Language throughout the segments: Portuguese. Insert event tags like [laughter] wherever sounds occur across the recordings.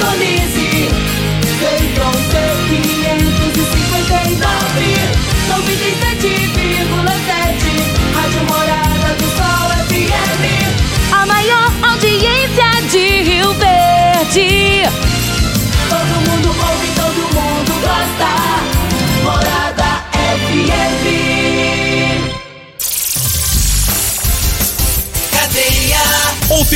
Indonésia.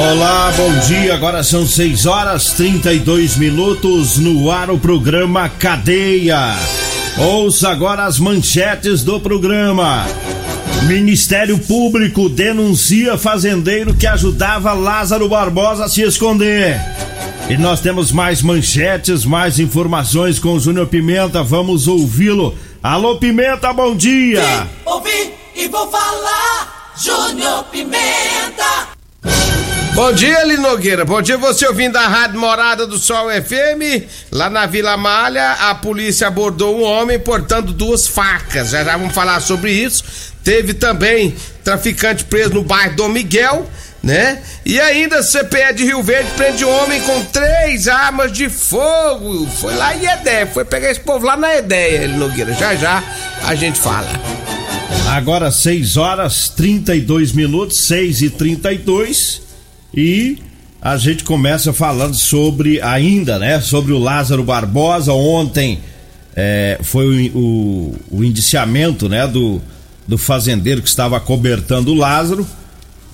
Olá, bom dia. Agora são 6 horas 32 minutos no ar o programa Cadeia. Ouça agora as manchetes do programa. Ministério Público denuncia fazendeiro que ajudava Lázaro Barbosa a se esconder. E nós temos mais manchetes, mais informações com o Júnior Pimenta. Vamos ouvi-lo. Alô, Pimenta, bom dia. Vim, ouvi e vou falar. Júnior Pimenta. Bom dia, Linogueira. Bom dia, você ouvindo a Rádio Morada do Sol FM. Lá na Vila Malha, a polícia abordou um homem portando duas facas. Já já vamos falar sobre isso. Teve também traficante preso no bairro Dom Miguel, né? E ainda CPE de Rio Verde prende um homem com três armas de fogo. Foi lá em Edéia, foi pegar esse povo lá na Edéia, Linogueira. Já já a gente fala. Agora 6 horas 32 minutos, 6 e 32 e a gente começa falando sobre ainda, né? Sobre o Lázaro Barbosa. Ontem é, foi o, o, o, indiciamento, né? Do, do fazendeiro que estava cobertando o Lázaro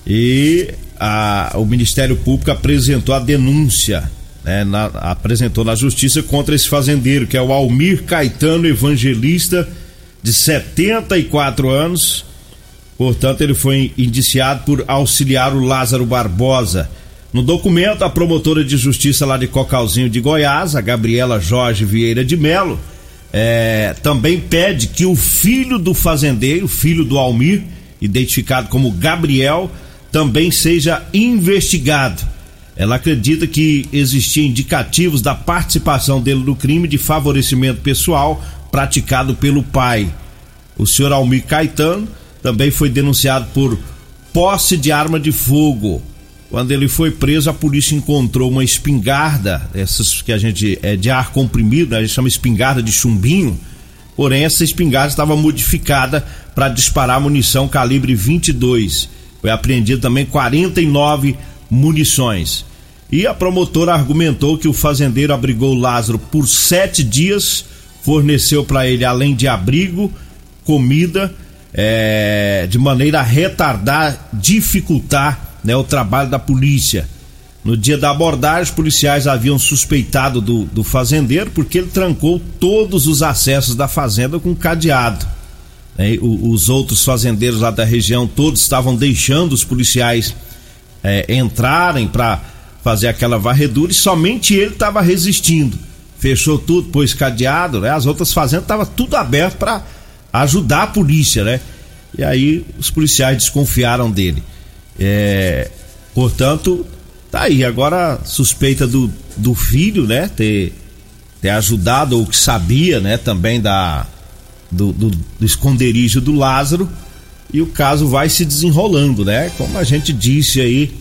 e a, o Ministério Público apresentou a denúncia, né? Na, apresentou na justiça contra esse fazendeiro, que é o Almir Caetano Evangelista, de 74 anos Portanto, ele foi indiciado por auxiliar o Lázaro Barbosa. No documento, a promotora de justiça lá de Cocalzinho de Goiás, a Gabriela Jorge Vieira de Melo, é, também pede que o filho do fazendeiro, filho do Almir, identificado como Gabriel, também seja investigado. Ela acredita que existiam indicativos da participação dele no crime de favorecimento pessoal praticado pelo pai. O senhor Almir Caetano também foi denunciado por posse de arma de fogo. Quando ele foi preso, a polícia encontrou uma espingarda, essas que a gente é de ar comprimido, a gente chama espingarda de chumbinho. Porém, essa espingarda estava modificada para disparar munição calibre 22. Foi apreendido também 49 munições. E a promotora argumentou que o fazendeiro abrigou Lázaro por sete dias, forneceu para ele, além de abrigo, comida é, de maneira a retardar, dificultar né, o trabalho da polícia. No dia da abordagem, os policiais haviam suspeitado do, do fazendeiro porque ele trancou todos os acessos da fazenda com cadeado. É, o, os outros fazendeiros lá da região todos estavam deixando os policiais é, entrarem para fazer aquela varredura e somente ele estava resistindo. Fechou tudo, pôs cadeado, né? As outras fazendas estavam tudo aberto para ajudar a polícia, né? E aí os policiais desconfiaram dele. É, portanto, tá aí. Agora suspeita do, do filho, né? Ter, ter ajudado ou que sabia, né? Também da do, do, do esconderijo do Lázaro. E o caso vai se desenrolando, né? Como a gente disse aí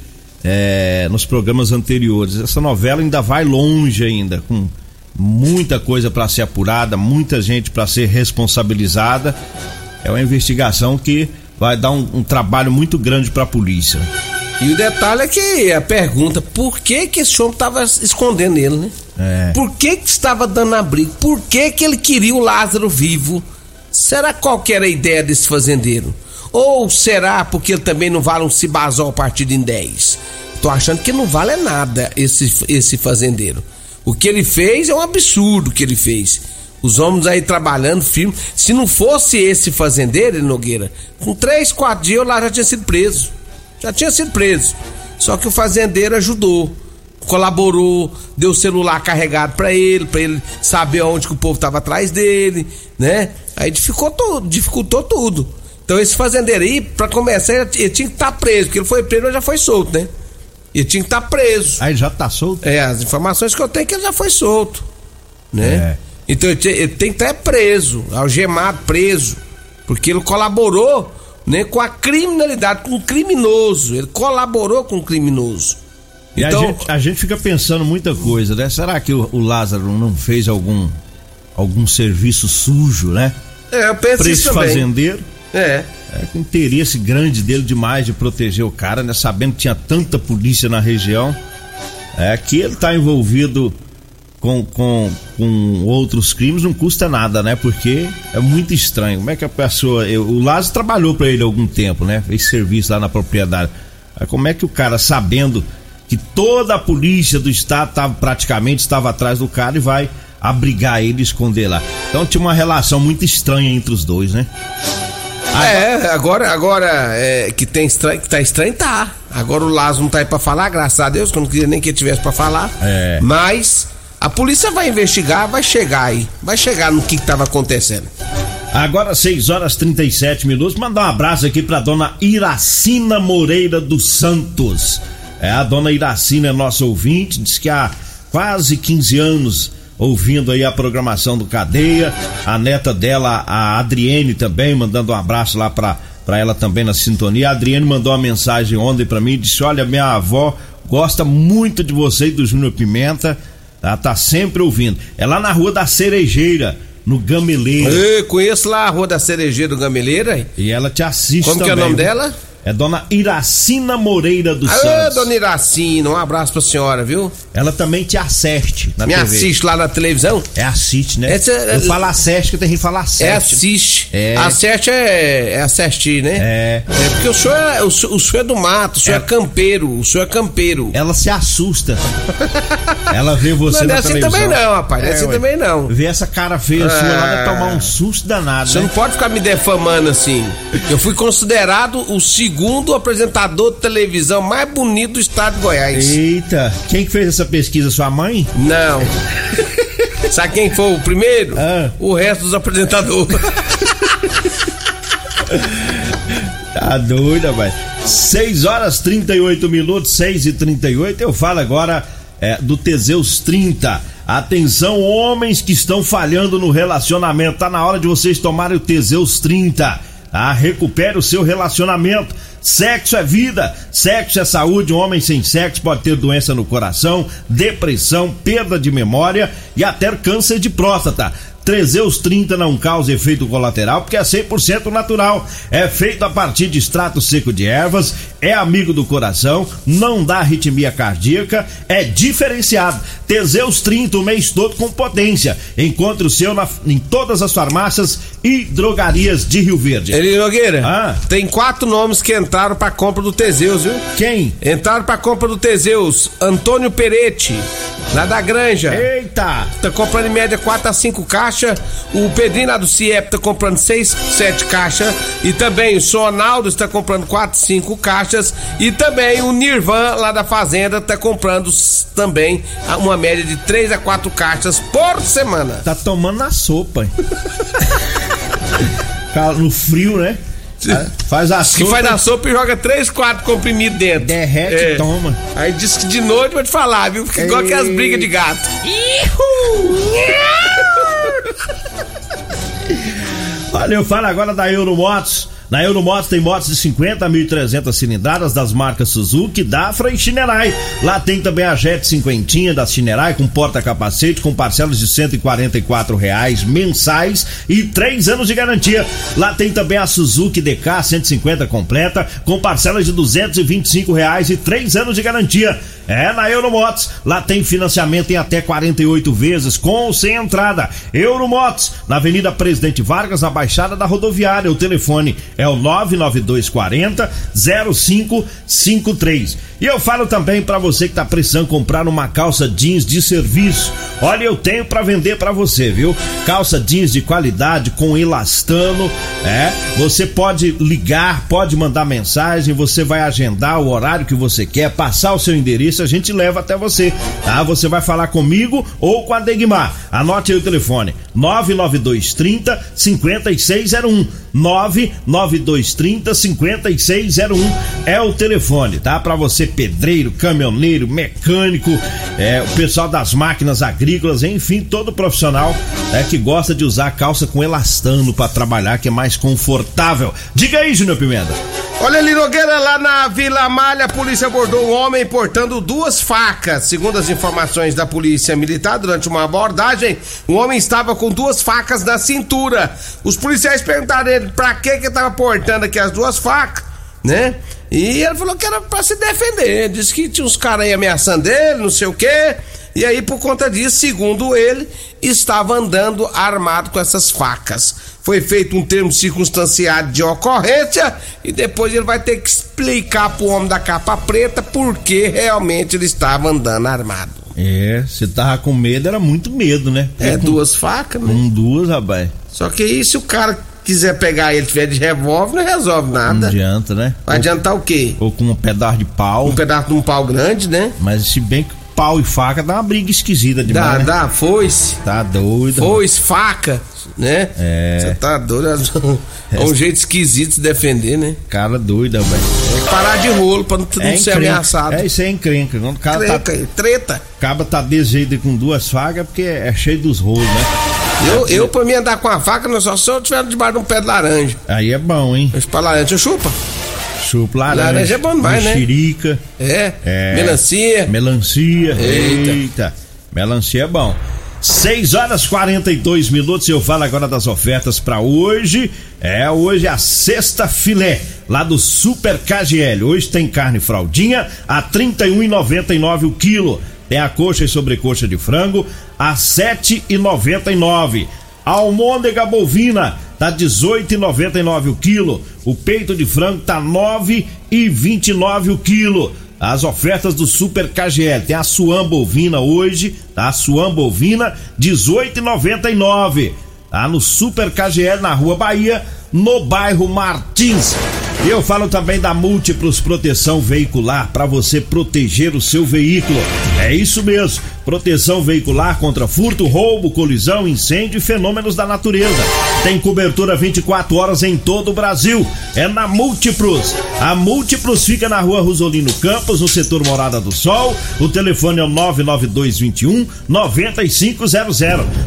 é, nos programas anteriores. Essa novela ainda vai longe ainda, com muita coisa para ser apurada, muita gente para ser responsabilizada. É uma investigação que vai dar um, um trabalho muito grande para a polícia. E o detalhe é que a pergunta, por que que esse homem estava escondendo ele, né? É. Por que que estava dando abrigo? Por que que ele queria o Lázaro vivo? Será qual que era a ideia desse fazendeiro? Ou será porque ele também não vale um cibazol partido em 10? Tô achando que não vale nada esse, esse fazendeiro. O que ele fez é um absurdo o que ele fez. Os homens aí trabalhando firme. Se não fosse esse fazendeiro, Nogueira, com 3, 4 dias eu lá já tinha sido preso. Já tinha sido preso. Só que o fazendeiro ajudou, colaborou, deu celular carregado para ele, para ele saber onde que o povo tava atrás dele, né? Aí dificultou, dificultou tudo. Então esse fazendeiro aí, pra começar, ele tinha que estar tá preso, porque ele foi preso, mas já foi solto, né? Ele tinha que estar tá preso. Aí já tá solto? É, as informações que eu tenho é que ele já foi solto, né? É. Então ele, ele tem que estar preso, algemado, preso, porque ele colaborou, né, com a criminalidade, com o criminoso. Ele colaborou com o criminoso. E a, gente, a gente fica pensando muita coisa, né? Será que o, o Lázaro não fez algum algum serviço sujo, né? É, eu penso pra isso também. fazendeiro. É. É com interesse grande dele demais de proteger o cara, né? Sabendo que tinha tanta polícia na região. É que ele tá envolvido com, com, com outros crimes não custa nada, né? Porque é muito estranho. Como é que a pessoa. Eu, o Lázaro trabalhou para ele algum tempo, né? Fez serviço lá na propriedade. Como é que o cara, sabendo que toda a polícia do estado tava, praticamente estava atrás do cara e vai abrigar ele e esconder lá. Então tinha uma relação muito estranha entre os dois, né? É, agora, agora é, que tem estranho, que tá estranho, tá. Agora o Lázaro não tá aí pra falar, graças a Deus, que eu não queria nem que ele tivesse pra falar. É. Mas a polícia vai investigar, vai chegar aí. Vai chegar no que, que tava acontecendo. Agora 6 horas 37 minutos. Mandar um abraço aqui pra dona Iracina Moreira dos Santos. É, a dona Iracina é nossa ouvinte, diz que há quase 15 anos ouvindo aí a programação do Cadeia. A neta dela, a Adriene também, mandando um abraço lá pra, pra ela também na sintonia. A Adriene mandou uma mensagem ontem pra mim disse: Olha, minha avó gosta muito de você e do Júnior Pimenta. Ela tá sempre ouvindo. É lá na rua da Cerejeira, no Gameleira. Eu conheço lá a Rua da Cerejeira do Gameleira. E ela te assiste Como também. que é o nome dela? É dona Iracina Moreira dos Alô, Santos. dona Iracina, um abraço pra senhora, viu? Ela também te assiste na Me TV. assiste lá na televisão. É assiste, né? Essa- Eu falo assiste, que tem gente que fala assiste. É assiste. É. Acerte é, é assistir, né? É. É porque o senhor é, o, senhor- o senhor é do mato, o senhor é, É. campeiro, o senhor é campeiro. Ela se assusta. [laughs] Ela vê você Não na é assim televisão. também não, rapaz, é assim ué. também não. Vê essa cara feia sua lá, vai É. tomar um susto danado, Você né? não pode ficar me defamando assim. Eu fui considerado o segundo apresentador de televisão mais bonito do estado de Goiás. Eita, quem que fez essa pesquisa? Sua mãe? Não. [laughs] Sabe quem foi o primeiro? Ah. O resto dos apresentadores. [laughs] Tá doida, vai. 6 horas 38 minutos, 6 e 38 Eu falo agora é, do Teseus 30. Atenção, homens que estão falhando no relacionamento. Tá na hora de vocês tomarem o Teseus 30. Ah, recupere o seu relacionamento. Sexo é vida, sexo é saúde. Um homem sem sexo pode ter doença no coração, depressão, perda de memória e até câncer de próstata. Trezeus 30 não causa efeito colateral porque é 100% natural. É feito a partir de extrato seco de ervas, é amigo do coração, não dá arritmia cardíaca, é diferenciado. Teseus 30 o mês todo com potência. Encontre o seu na- em todas as farmácias e drogarias de Rio Verde. Eli Nogueira, Ah. tem quatro nomes que entraram pra compra do Teseus, viu? Quem? Entraram pra compra do Teseus. Antônio Peretti, lá da Granja. Eita! Tá comprando em média 4 a 5 caixas. O Pedrinho lá do CIEP tá comprando 6, 7 caixas. E também o Sonaldo está comprando 4, 5 caixas. E também o Nirvan lá da Fazenda tá comprando também uma média de 3 a 4 caixas por semana. Tá tomando na sopa. hein? [laughs] No frio, né? Faz a Que sopa. faz na sopa e joga 3, 4 comprimidos dentro. Derrete É. e toma. Aí diz que de noite vou te falar, viu? Fica igual Ei. aquelas brigas de gato. Olha, eu falo agora da Euromotos. Na Euromotos tem motos de 50 a 1.300 cilindradas das marcas Suzuki, Dafra e Shinerai. Lá tem também a Jet 50 da Shinerai com porta-capacete com parcelas de 144 reais mensais e 3 anos de garantia. Lá tem também a Suzuki DK 150 completa com parcelas de 225 reais e 3 anos de garantia. É na Euromotos. Lá tem financiamento em até 48 vezes com ou sem entrada. Euromotos, na Avenida Presidente Vargas, na Baixada da Rodoviária. O telefone é o 99240 0553. E eu falo também para você que tá precisando comprar uma calça jeans de serviço. Olha, eu tenho para vender para você, viu? Calça jeans de qualidade com elastano, é? Você pode ligar, pode mandar mensagem, você vai agendar o horário que você quer, passar o seu endereço, a gente leva até você, tá? Você vai falar comigo ou com a Degmar. Anote aí o telefone: 99230 5601. 99230 5601 é o telefone, tá? Para você pedreiro, caminhoneiro, mecânico, é, o pessoal das máquinas agrícolas, enfim, todo profissional é que gosta de usar calça com elastano para trabalhar, que é mais confortável. Diga aí, Júnior Pimenta. Olha ali, Nogueira, lá na Vila Malha, a polícia abordou um homem portando duas facas. Segundo as informações da polícia militar, durante uma abordagem, o homem estava com duas facas na cintura. Os policiais perguntaram ele pra que que tava portando aqui as duas facas, né? E ele falou que era pra se defender. Disse que tinha uns caras aí ameaçando ele, não sei o quê. E aí, por conta disso, segundo ele, estava andando armado com essas facas. Foi feito um termo circunstanciado de ocorrência e depois ele vai ter que explicar pro homem da capa preta por que realmente ele estava andando armado. É, você tava com medo, era muito medo, né? É, com, duas facas, né? Com duas, rapaz. Só que aí, se o cara quiser pegar ele tiver de revólver, não resolve Não nada. adianta, né? Vai adiantar o quê? Ou com um pedaço de pau. Um pedaço de um pau grande, né? Mas se bem que pau e faca dá uma briga esquisita Dá, demais. né? dá, foice. Tá doido. Foice, faca, né? É. Você tá doido. É um jeito esquisito de se defender, né? Cara doida, velho. Tem que parar de rolo pra não, não ser ameaçado. É, isso é encrenca. Quando o cara tá, Treta, acaba tá aí com duas facas, é porque é cheio dos rolos, né? Eu, eu, pra mim andar com a faca, não só se eu tiver debaixo de um pé de laranja. Aí é bom, hein? Mas pra laranja, chupa? Chupa laranja. Laranja é bom demais, né? mexerica, É. É. Melancia. Melancia. Eita. Eita. Melancia é bom. 6 horas 42 minutos. Eu falo agora das ofertas para hoje. É, hoje é a sexta filé lá do Super KGL. Hoje tem carne fraldinha a R$ 31,99 o quilo. Tem a coxa e sobrecoxa de frango a R$ 7,99. A almôndega bovina tá 18,99 o quilo. O peito de frango tá 9,29 o quilo. As ofertas do Super KGL. Tem a suam bovina hoje, tá? A suam bovina 18,99. Tá no Super KGL na Rua Bahia, no bairro Martins. Eu falo também da Múltiplos Proteção Veicular para você proteger o seu veículo. É isso mesmo. Proteção veicular contra furto, roubo, colisão, incêndio e fenômenos da natureza. Tem cobertura 24 horas em todo o Brasil. É na Múltiplos. A Múltiplos fica na rua Rosolino Campos, no setor Morada do Sol. O telefone é o 99221 9500.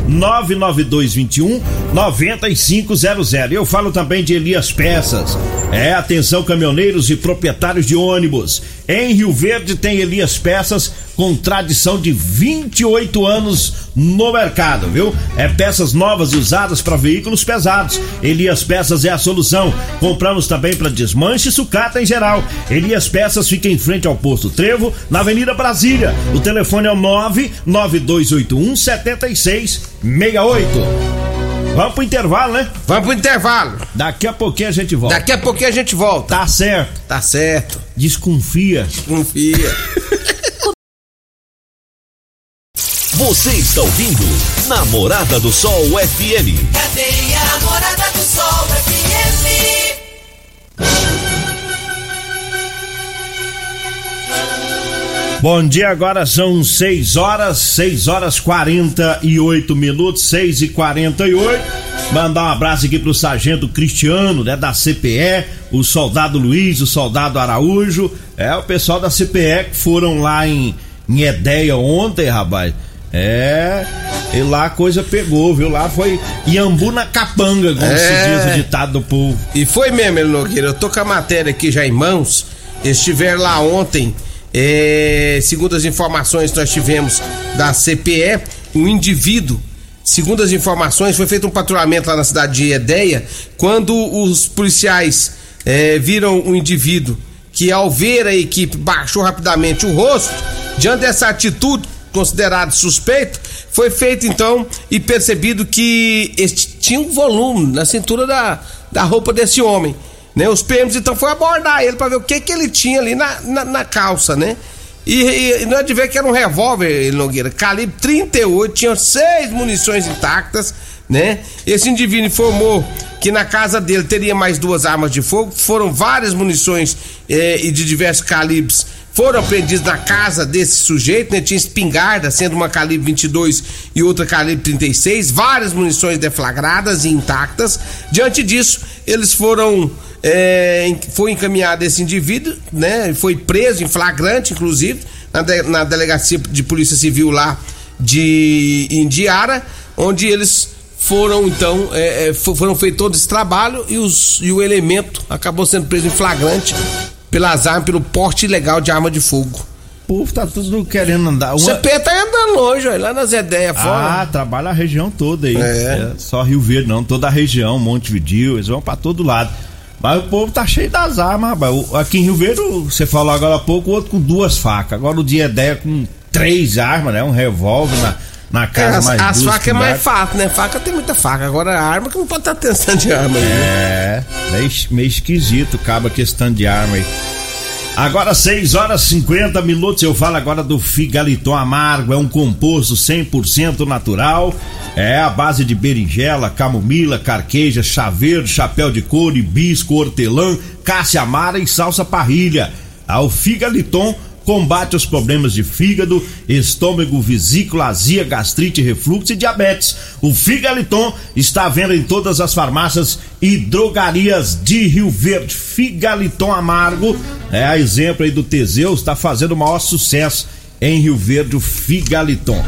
99221 9500. E eu falo também de Elias Peças. É, atenção caminhoneiros e proprietários de ônibus. Em Rio Verde tem Elias Peças com tradição de 28 anos no mercado, viu? É peças novas e usadas para veículos pesados. Elias Peças é a solução. Compramos também para desmanche e sucata em geral. Elias Peças fica em frente ao posto Trevo, na Avenida Brasília. O telefone é o 99281 7668. Vamos pro intervalo, né? Vamos pro intervalo. Daqui a pouquinho a gente volta. Daqui a pouquinho a gente volta. Tá certo. Tá certo. Desconfia. Confia. [laughs] Você está ouvindo Namorada do Sol FM. Cadeia Namorada do Sol FM. Bom dia, agora são 6 horas, 6 horas 48 minutos, 6 e 48. Mandar um abraço aqui pro sargento Cristiano, né, da CPE, o soldado Luiz, o soldado Araújo, é o pessoal da CPE que foram lá em, em Edeia ontem, rapaz. É, E lá a coisa pegou, viu? Lá foi Iambu na capanga, como É. se diz o ditado do povo. E foi mesmo, Nogueira. Eu tô com a matéria aqui já em mãos. Estiver lá ontem, é, segundo as informações que nós tivemos da CPE, um indivíduo, segundo as informações, foi feito um patrulhamento lá na cidade de Edeia, quando os policiais é, viram um indivíduo que, ao ver a equipe, baixou rapidamente o rosto, diante dessa atitude considerado suspeito, foi feito então e percebido que este tinha um volume na cintura da, da roupa desse homem. Né? Os PMs então foi abordar ele para ver o que que ele tinha ali na, na, na calça, né? E, e, não é de ver que era um revólver, Nogueira, calibre 38, tinha seis munições intactas, né? Esse indivíduo informou que na casa dele teria mais duas armas de fogo, foram várias munições eh, e de diversos calibres foram apreendidos na casa desse sujeito, né? Tinha espingarda, sendo uma calibre 22 e outra calibre 36, várias munições deflagradas e intactas. Diante disso, eles foram é, foi encaminhado esse indivíduo, né? Foi preso em flagrante, inclusive, na, de- na delegacia de polícia civil lá de Indiara, onde eles foram então é, é, fo- foram feito todo esse trabalho e, os, e o elemento acabou sendo preso em flagrante pelas armas, pelo porte ilegal de arma de fogo. O povo tá tudo querendo andar. O Uma- CP tá andando longe, ó, lá nas ideias Ah, fora. trabalha a região toda aí. É. É, só Rio Verde não, toda a região, Montevideo, eles vão pra todo lado. Mas o povo tá cheio das armas, rapaz. Aqui em Rio Verde, você falou agora há pouco, o outro com duas facas. Agora o dia ideia com três armas, né? Um revólver na, na É, casa as mais as facas é mais fácil, né? Faca tem muita faca. Agora a arma que não pode estar atenção de arma aí. né? É, meio, meio esquisito, acaba questão de arma aí. Agora 6 horas 50 minutos, eu falo agora do Figaliton Amargo, é um composto 100% natural, é a base de berinjela, camomila, carqueja, chá verde, chapéu de couro, hibisco, hortelã, cássia amara e salsa parrilha. Ah, O Figaliton combate os problemas de fígado, estômago, vesícula, azia, gastrite, refluxo e diabetes. O Figaliton está à venda em todas as farmácias e drogarias de Rio Verde. Figaliton Amargo, é a exemplo aí do Teseus, está fazendo o maior sucesso em Rio Verde, o Figaliton.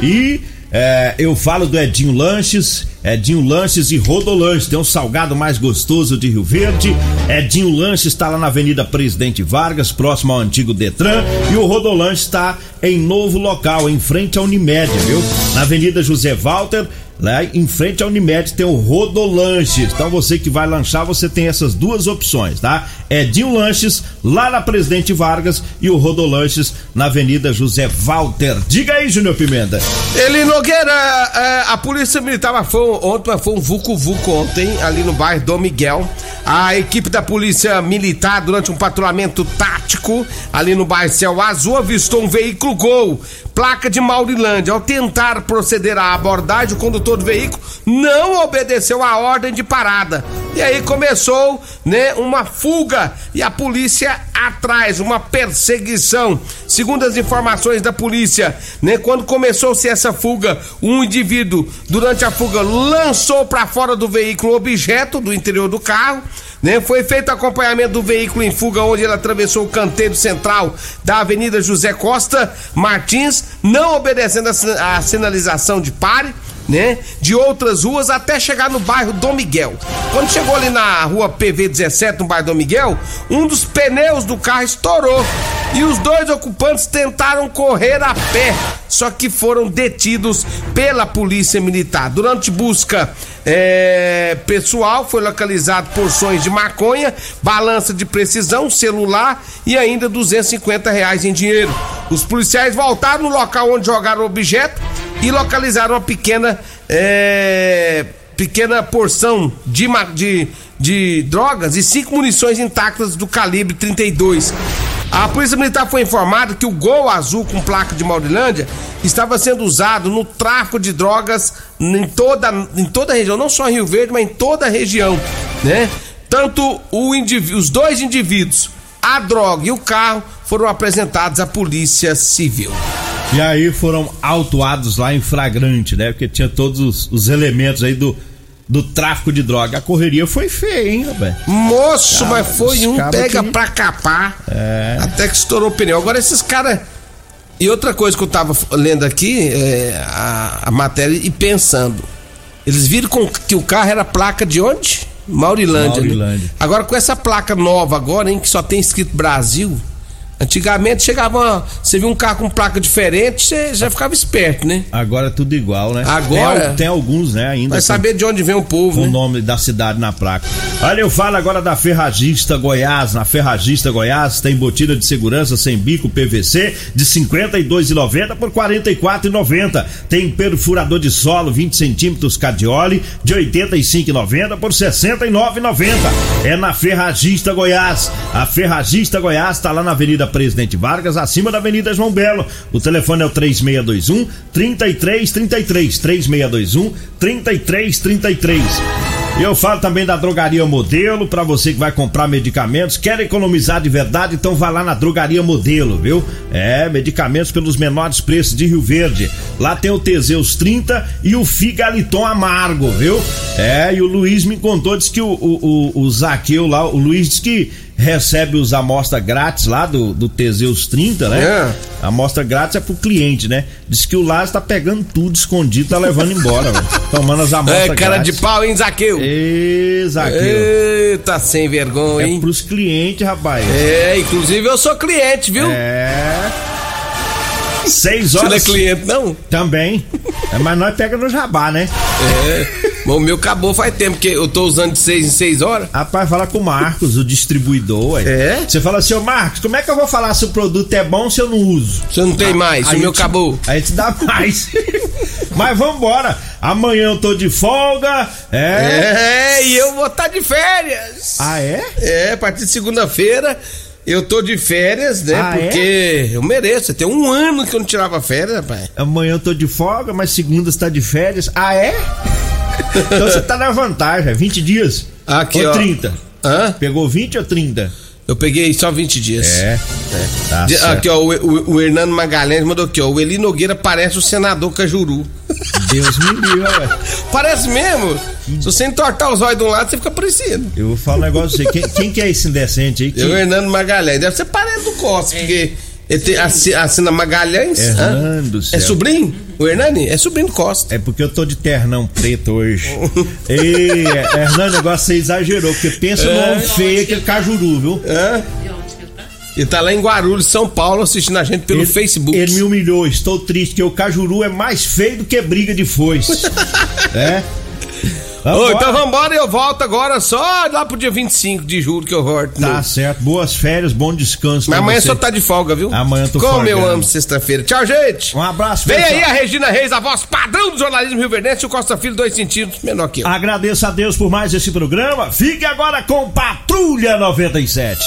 E é, eu falo do Edinho Lanches, Edinho Lanches e Rodolanches, tem um salgado mais gostoso de Rio Verde. Edinho Lanches está lá na Avenida Presidente Vargas, próximo ao antigo Detran, e o Rodolanches está em novo local, em frente à Unimed, viu? Na Avenida José Walter, lá em frente à Unimed tem o Rodolanches. Então você que vai lanchar, você tem essas duas opções, tá? Edinho Lanches lá na Presidente Vargas e o Rodolanches na Avenida José Walter. Diga aí, Júnior Pimenta. Ele Nogueira, é, a polícia militar foi ontem, foi um vucu-vucu ontem, ali no bairro Dom Miguel. A equipe da polícia militar, durante um patrulhamento tático, ali no bairro Céu Azul, avistou um veículo Gol, placa de Maurilândia. Ao tentar proceder à abordagem, o condutor do veículo não obedeceu a ordem de parada. E aí começou, né, uma fuga e a polícia atrás, uma perseguição. Segundo as informações da polícia, né, quando começou-se essa fuga, um indivíduo durante a fuga lançou para fora do veículo objeto do interior do carro. Né, foi feito acompanhamento do veículo em fuga, onde ele atravessou o canteiro central da Avenida José Costa Martins, não obedecendo a a sinalização de pare né? De outras ruas até chegar no bairro Dom Miguel. Quando chegou ali na rua PV 17, no bairro Dom Miguel, um dos pneus do carro estourou e os dois ocupantes tentaram correr a pé, só que foram detidos pela polícia militar. Durante busca é, pessoal, foi localizado porções de maconha, balança de precisão, celular e ainda 250 reais em dinheiro. Os policiais voltaram no local onde jogaram o objeto e localizaram uma pequena é, pequena porção de, de, de drogas e cinco munições intactas do calibre 32. A polícia militar foi informada que o Gol azul com placa de Maurilândia estava sendo usado no tráfico de drogas em toda, em toda a região, não só em Rio Verde, mas em toda a região, né? Tanto os dois indivíduos, a droga e o carro foram apresentados à polícia civil. E aí foram autuados lá em flagrante, né? Porque tinha todos os, os elementos aí do, do tráfico de droga. A correria foi feia, hein, rapaz? Moço, mas foi um pega que- pra capar. É. Até que estourou o pneu. Agora esses caras. E outra coisa que eu tava lendo aqui, é, a, a matéria e pensando. Eles viram com, que o carro era placa de onde? Maurilândia. né? Maurilândia. Agora com essa placa nova agora, hein, que só tem escrito Brasil. Antigamente chegava, você viu um carro com placa diferente, você já ficava esperto, né? Agora é tudo igual, né? Agora- Tem, tem alguns, né, ainda. Vai com- saber de onde vem o povo, o né? nome da cidade na placa. Olha, eu falo agora da Ferragista Goiás. Na Ferragista Goiás tem botina de segurança sem bico PVC de R$ 52,90 por R$ 44,90. Tem perfurador de solo 20 centímetros Cadioli de R$ 85,90 por R$ 69,90. É na Ferragista Goiás. A Ferragista Goiás está lá na Avenida Presidente Vargas, acima da Avenida João Belo. O telefone é o 3621 3333 3621 3333. E eu falo também da Drogaria Modelo, pra você que vai comprar medicamentos, quer economizar de verdade, então vá lá na Drogaria Modelo, viu? É, medicamentos pelos menores preços de Rio Verde. Lá tem o Teseus 30 e o Figaliton Amargo, viu? É, e o Luiz me contou, disse que o, o, o, o Zaqueu lá, o Luiz disse que recebe os amostras grátis lá do, do Teseus 30, né? É. A amostra grátis é pro cliente, né? Diz que o Lázaro tá pegando tudo escondido, tá levando embora, velho. [laughs] Tomando as amostras É, cara de grátis. pau, hein, Zaqueu? Ê, Zaqueu. Eita, sem vergonha, É hein? pros clientes, rapaz. É, inclusive eu sou cliente, viu? É. Seis Você não é horas. cliente, não? Também. É, mas nós pega no jabá, né? É. Bom, o meu acabou faz tempo, porque eu tô usando de seis em seis horas. Rapaz, fala com o Marcos, o distribuidor. ué. É? Você fala assim, ô Marcos, como é que eu vou falar se o produto é bom se eu não uso? Você não tem mais, Aí o meu te- acabou. Aí te dá mais. [laughs] Mas vambora. Amanhã eu tô de folga. É. É, e eu vou estar de férias. Ah, é? É, a partir de segunda-feira eu tô de férias, né? Ah, é? porque eu mereço. Tem um ano que eu não tirava férias, rapaz. Amanhã eu tô de folga, mas segunda você tá de férias. Ah, é? [laughs] Então você tá na vantagem, é 20 dias. Aqui, ou ó. 30. Hã? Pegou 20 ou 30? Eu peguei só 20 dias. É. Tá De- certo. aqui, ó, o, o, o Hernando Magalhães mandou aqui, ó. O Eli Nogueira parece o senador Cajuru. [laughs] Deus me livre, ué. Parece mesmo. Se você entortar os olhos de um lado, você fica parecido. Eu vou falar um negócio pra você. Quem, quem que é esse indecente aí? Que... É o Hernando Magalhães. Deve ser parente do Costa, porque ele tem, assi- assina Magalhães. Hernando céu. É sobrinho? O Hernani? É sobrinho do Costa. É porque eu tô de ternão preto hoje. [laughs] Ei, é, Hernando, o negócio você exagerou, porque pensa no homem feio aquele cajuru, viu? Hã? Ele tá lá em Guarulhos, São Paulo, assistindo a gente pelo ele, Facebook. Ele me humilhou, estou triste, que o cajuru é mais feio do que briga de foice. [laughs] é? Ô, Vambora. então vambora, eu volto agora só lá pro dia 25 de julho que eu volto. Tá certo, boas férias, bom descanso. Mas amanhã você. só tá de folga, viu? Amanhã eu tô Como eu amo sexta-feira. Tchau, gente. Um abraço, Vem pessoal. aí a Regina Reis, a voz padrão do jornalismo Rio Verdense, e o Costa Filho, dois centímetros menor que eu. Agradeço a Deus por mais esse programa. Fique agora com Patrulha 97.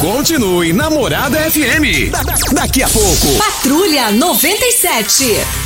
Continue Namorada FM. Da- da- Daqui a pouco. Patrulha 97.